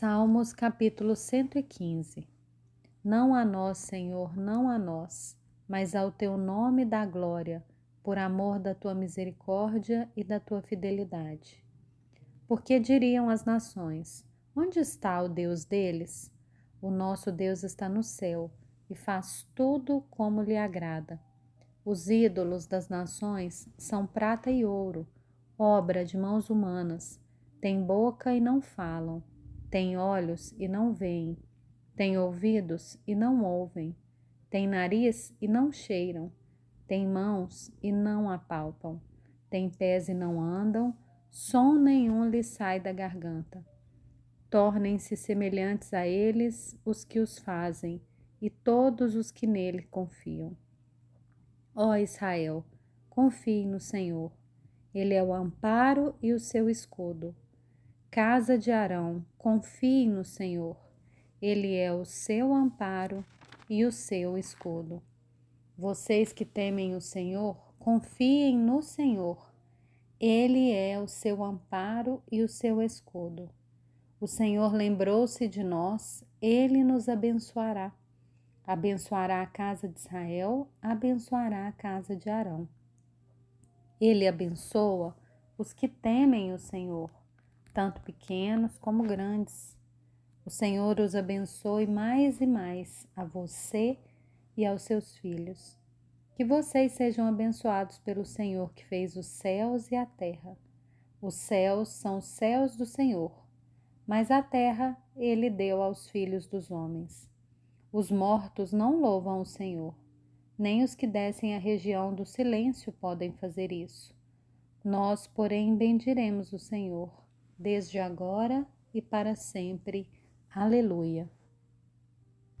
Salmos capítulo 115 Não a nós, Senhor, não a nós, mas ao teu nome dá glória, por amor da tua misericórdia e da tua fidelidade. Porque diriam as nações: Onde está o Deus deles? O nosso Deus está no céu e faz tudo como lhe agrada. Os ídolos das nações são prata e ouro, obra de mãos humanas, têm boca e não falam tem olhos e não veem, tem ouvidos e não ouvem, tem nariz e não cheiram, tem mãos e não apalpam, tem pés e não andam, som nenhum lhes sai da garganta. Tornem-se semelhantes a eles os que os fazem e todos os que nele confiam. Ó Israel, confie no Senhor. Ele é o amparo e o seu escudo. Casa de Arão, confie no Senhor. Ele é o seu amparo e o seu escudo. Vocês que temem o Senhor, confiem no Senhor. Ele é o seu amparo e o seu escudo. O Senhor lembrou-se de nós, ele nos abençoará. Abençoará a casa de Israel, abençoará a casa de Arão. Ele abençoa os que temem o Senhor tanto pequenos como grandes. O Senhor os abençoe mais e mais a você e aos seus filhos. Que vocês sejam abençoados pelo Senhor que fez os céus e a terra. Os céus são os céus do Senhor, mas a terra ele deu aos filhos dos homens. Os mortos não louvam o Senhor, nem os que descem à região do silêncio podem fazer isso. Nós, porém, bendiremos o Senhor desde agora e para sempre. Aleluia.